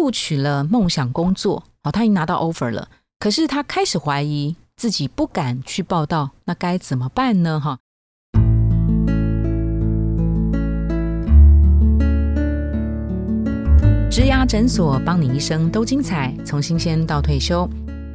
录取了梦想工作，哦，他已经拿到 offer 了，可是他开始怀疑自己不敢去报道，那该怎么办呢？哈，植牙诊所帮你一生都精彩，从新鲜到退休。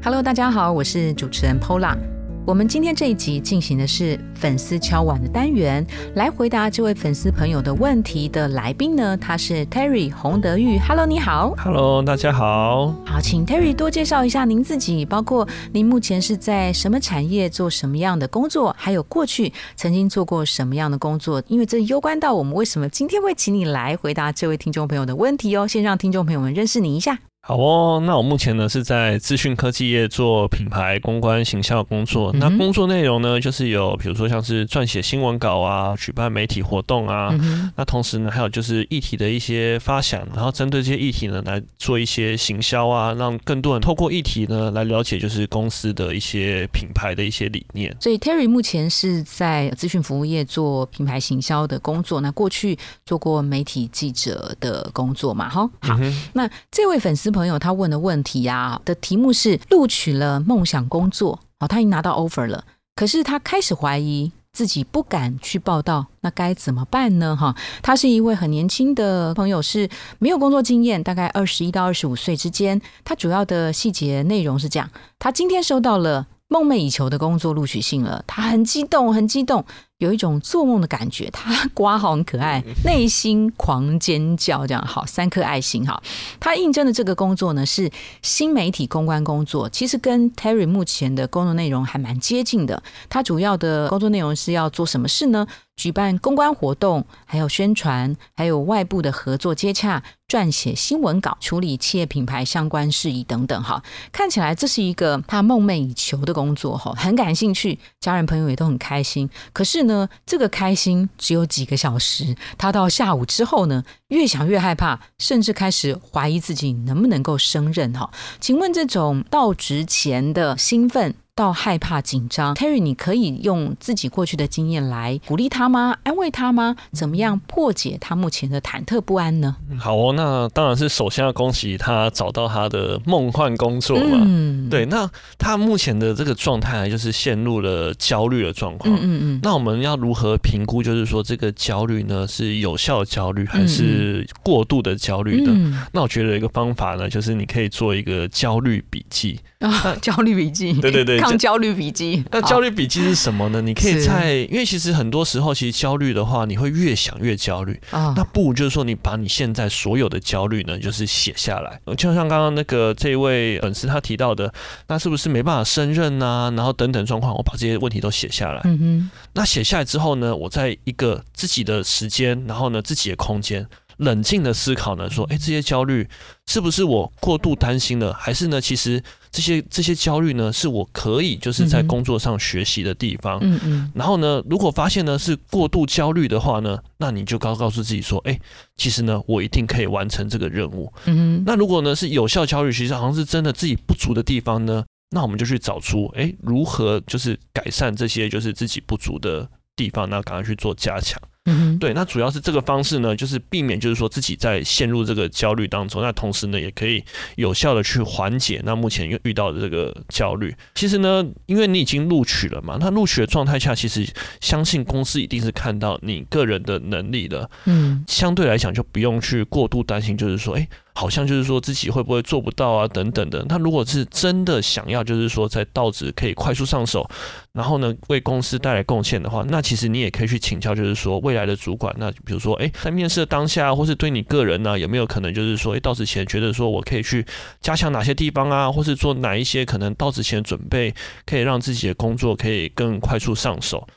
Hello，大家好，我是主持人 Pola。我们今天这一集进行的是粉丝敲碗的单元，来回答这位粉丝朋友的问题的来宾呢，他是 Terry 洪德玉。Hello，你好。Hello，大家好。好，请 Terry 多介绍一下您自己，包括您目前是在什么产业做什么样的工作，还有过去曾经做过什么样的工作，因为这攸关到我们为什么今天会请你来回答这位听众朋友的问题哦。先让听众朋友们认识你一下。好哦，那我目前呢是在资讯科技业做品牌公关行销工作。那工作内容呢，就是有比如说像是撰写新闻稿啊，举办媒体活动啊。那同时呢，还有就是议题的一些发想，然后针对这些议题呢来做一些行销啊，让更多人透过议题呢来了解就是公司的一些品牌的一些理念。所以 Terry 目前是在资讯服务业做品牌行销的工作。那过去做过媒体记者的工作嘛？哈，好。那这位粉丝。朋友他问的问题呀的题目是录取了梦想工作哦，他已经拿到 offer 了，可是他开始怀疑自己不敢去报道，那该怎么办呢？哈，他是一位很年轻的朋友，是没有工作经验，大概二十一到二十五岁之间。他主要的细节内容是这样：他今天收到了梦寐以求的工作录取信了，他很激动，很激动。有一种做梦的感觉，他 瓜好很可爱，内心狂尖叫，这样好三颗爱心哈。他应征的这个工作呢是新媒体公关工作，其实跟 Terry 目前的工作内容还蛮接近的。他主要的工作内容是要做什么事呢？举办公关活动，还有宣传，还有外部的合作接洽，撰写新闻稿，处理企业品牌相关事宜等等哈。看起来这是一个他梦寐以求的工作哈，很感兴趣，家人朋友也都很开心。可是呢，这个开心只有几个小时。他到下午之后呢，越想越害怕，甚至开始怀疑自己能不能够胜任。哈，请问这种到职前的兴奋？到害怕紧张，Terry，你可以用自己过去的经验来鼓励他吗？安慰他吗？怎么样破解他目前的忐忑不安呢？好哦，那当然是首先要恭喜他找到他的梦幻工作嘛。嗯，对，那他目前的这个状态就是陷入了焦虑的状况。嗯嗯嗯。那我们要如何评估？就是说这个焦虑呢是有效的焦虑还是过度的焦虑的？那我觉得一个方法呢，就是你可以做一个焦虑笔记。啊，焦虑笔记，对对对，抗焦虑笔记。那焦虑笔记是什么呢？你可以在，因为其实很多时候，其实焦虑的话，你会越想越焦虑啊。那不如就是说，你把你现在所有的焦虑呢，就是写下来。就像刚刚那个这位粉丝他提到的，那是不是没办法胜任啊？然后等等状况，我把这些问题都写下来。嗯哼。那写下来之后呢，我在一个自己的时间，然后呢自己的空间。冷静的思考呢，说，哎，这些焦虑是不是我过度担心了，还是呢，其实这些这些焦虑呢，是我可以就是在工作上学习的地方。嗯嗯。然后呢，如果发现呢是过度焦虑的话呢，那你就告告诉自己说，哎，其实呢，我一定可以完成这个任务。嗯那如果呢是有效焦虑，其实好像是真的自己不足的地方呢，那我们就去找出，哎，如何就是改善这些就是自己不足的地方，那赶快去做加强。嗯，对，那主要是这个方式呢，就是避免，就是说自己在陷入这个焦虑当中，那同时呢，也可以有效的去缓解那目前遇遇到的这个焦虑。其实呢，因为你已经录取了嘛，那录取的状态下，其实相信公司一定是看到你个人的能力的，嗯，相对来讲就不用去过度担心，就是说，哎。好像就是说自己会不会做不到啊，等等的。他如果是真的想要，就是说在道职可以快速上手，然后呢为公司带来贡献的话，那其实你也可以去请教，就是说未来的主管。那比如说，哎，在面试的当下，或是对你个人呢，有没有可能就是说，哎，到职前觉得说我可以去加强哪些地方啊，或是做哪一些可能到职前准备，可以让自己的工作可以更快速上手。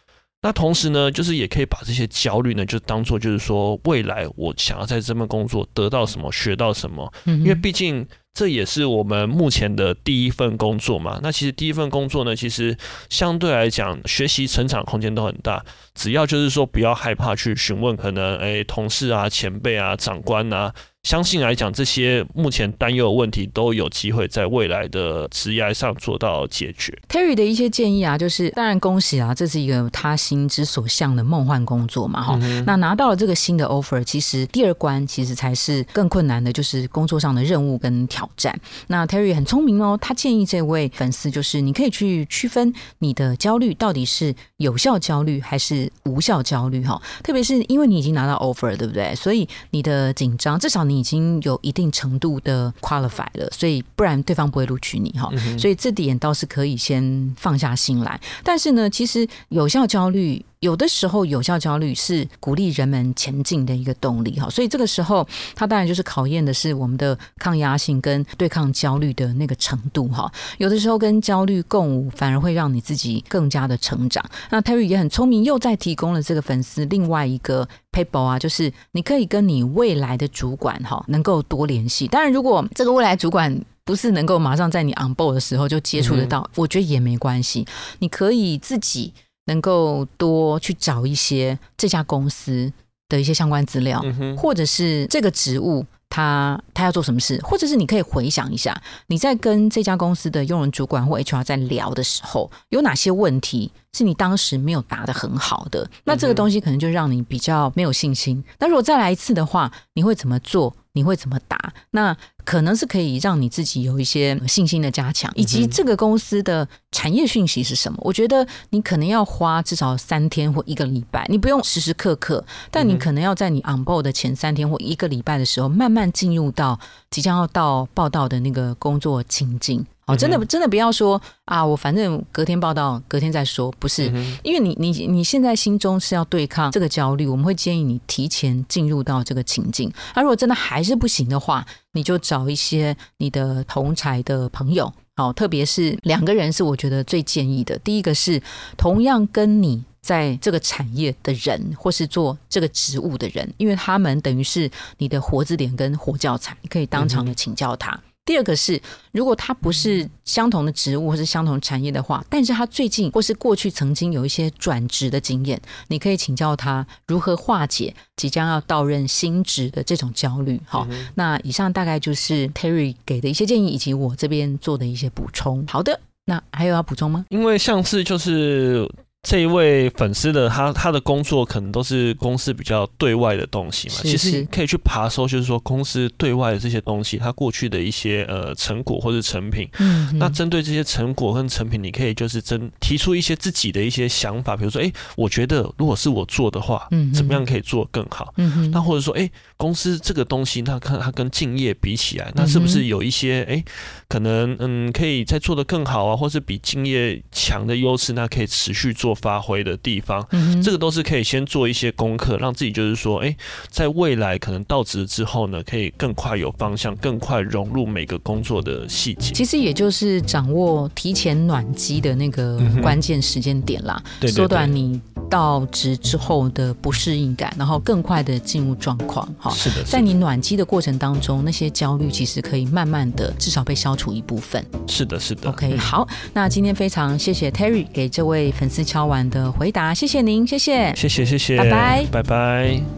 那同时呢，就是也可以把这些焦虑呢，就当做就是说，未来我想要在这份工作得到什么，学到什么。因为毕竟这也是我们目前的第一份工作嘛。那其实第一份工作呢，其实相对来讲，学习成长空间都很大。只要就是说，不要害怕去询问可能诶同事啊、前辈啊、长官啊。相信来讲，这些目前担忧的问题都有机会在未来的职业上做到解决。Terry 的一些建议啊，就是当然恭喜啊，这是一个他心之所向的梦幻工作嘛，哈。那拿到了这个新的 offer，其实第二关其实才是更困难的，就是工作上的任务跟挑战。那 Terry 很聪明哦，他建议这位粉丝就是你可以去区分你的焦虑到底是有效焦虑还是无效焦虑哈，特别是因为你已经拿到 offer，对不对？所以你的紧张，至少你已经有一定程度的 qualify 了，所以不然对方不会录取你哈。所以这点倒是可以先放下心来。但是呢，其实有效焦虑。有的时候，有效焦虑是鼓励人们前进的一个动力哈，所以这个时候，它当然就是考验的是我们的抗压性跟对抗焦虑的那个程度哈。有的时候跟焦虑共舞，反而会让你自己更加的成长。那 Terry 也很聪明，又在提供了这个粉丝另外一个 paper 啊，就是你可以跟你未来的主管哈，能够多联系。当然，如果这个未来主管不是能够马上在你 on board 的时候就接触得到，我觉得也没关系，你可以自己。能够多去找一些这家公司的一些相关资料，或者是这个职务他他要做什么事，或者是你可以回想一下，你在跟这家公司的用人主管或 HR 在聊的时候，有哪些问题是你当时没有答的很好的？那这个东西可能就让你比较没有信心。那如果再来一次的话，你会怎么做？你会怎么答？那可能是可以让你自己有一些信心的加强，以及这个公司的产业讯息是什么？我觉得你可能要花至少三天或一个礼拜，你不用时时刻刻，但你可能要在你 on board 的前三天或一个礼拜的时候，慢慢进入到即将要到报道的那个工作情境。哦，真的真的不要说啊！我反正隔天报道，隔天再说，不是？因为你你你现在心中是要对抗这个焦虑，我们会建议你提前进入到这个情境。而如果真的还是不行的话，你就找一些你的同才的朋友，好，特别是两个人是我觉得最建议的。第一个是同样跟你在这个产业的人，或是做这个职务的人，因为他们等于是你的活字典跟活教材，你可以当场的请教他。第二个是，如果他不是相同的职务或是相同产业的话，但是他最近或是过去曾经有一些转职的经验，你可以请教他如何化解即将要到任新职的这种焦虑。好，那以上大概就是 Terry 给的一些建议，以及我这边做的一些补充。好的，那还有要补充吗？因为上次就是。这一位粉丝的他他的工作可能都是公司比较对外的东西嘛，其实可以去爬搜，就是说公司对外的这些东西，他过去的一些呃成果或者成品。嗯，那针对这些成果跟成品，你可以就是真提出一些自己的一些想法，比如说，哎，我觉得如果是我做的话，嗯，怎么样可以做更好？嗯那或者说，哎，公司这个东西，那看它跟敬业比起来，那是不是有一些哎，可能嗯可以再做的更好啊，或是比敬业强的优势，那可以持续做。做发挥的地方，这个都是可以先做一些功课，让自己就是说，哎，在未来可能到职之后呢，可以更快有方向，更快融入每个工作的细节。其实也就是掌握提前暖机的那个关键时间点啦，缩短你到职之后的不适应感，然后更快的进入状况。哈，是的，在你暖机的过程当中，那些焦虑其实可以慢慢的至少被消除一部分。是的，是的。OK，好，那今天非常谢谢 Terry 给这位粉丝敲完的回答，谢谢您，谢谢，谢谢，谢谢，拜拜，拜拜。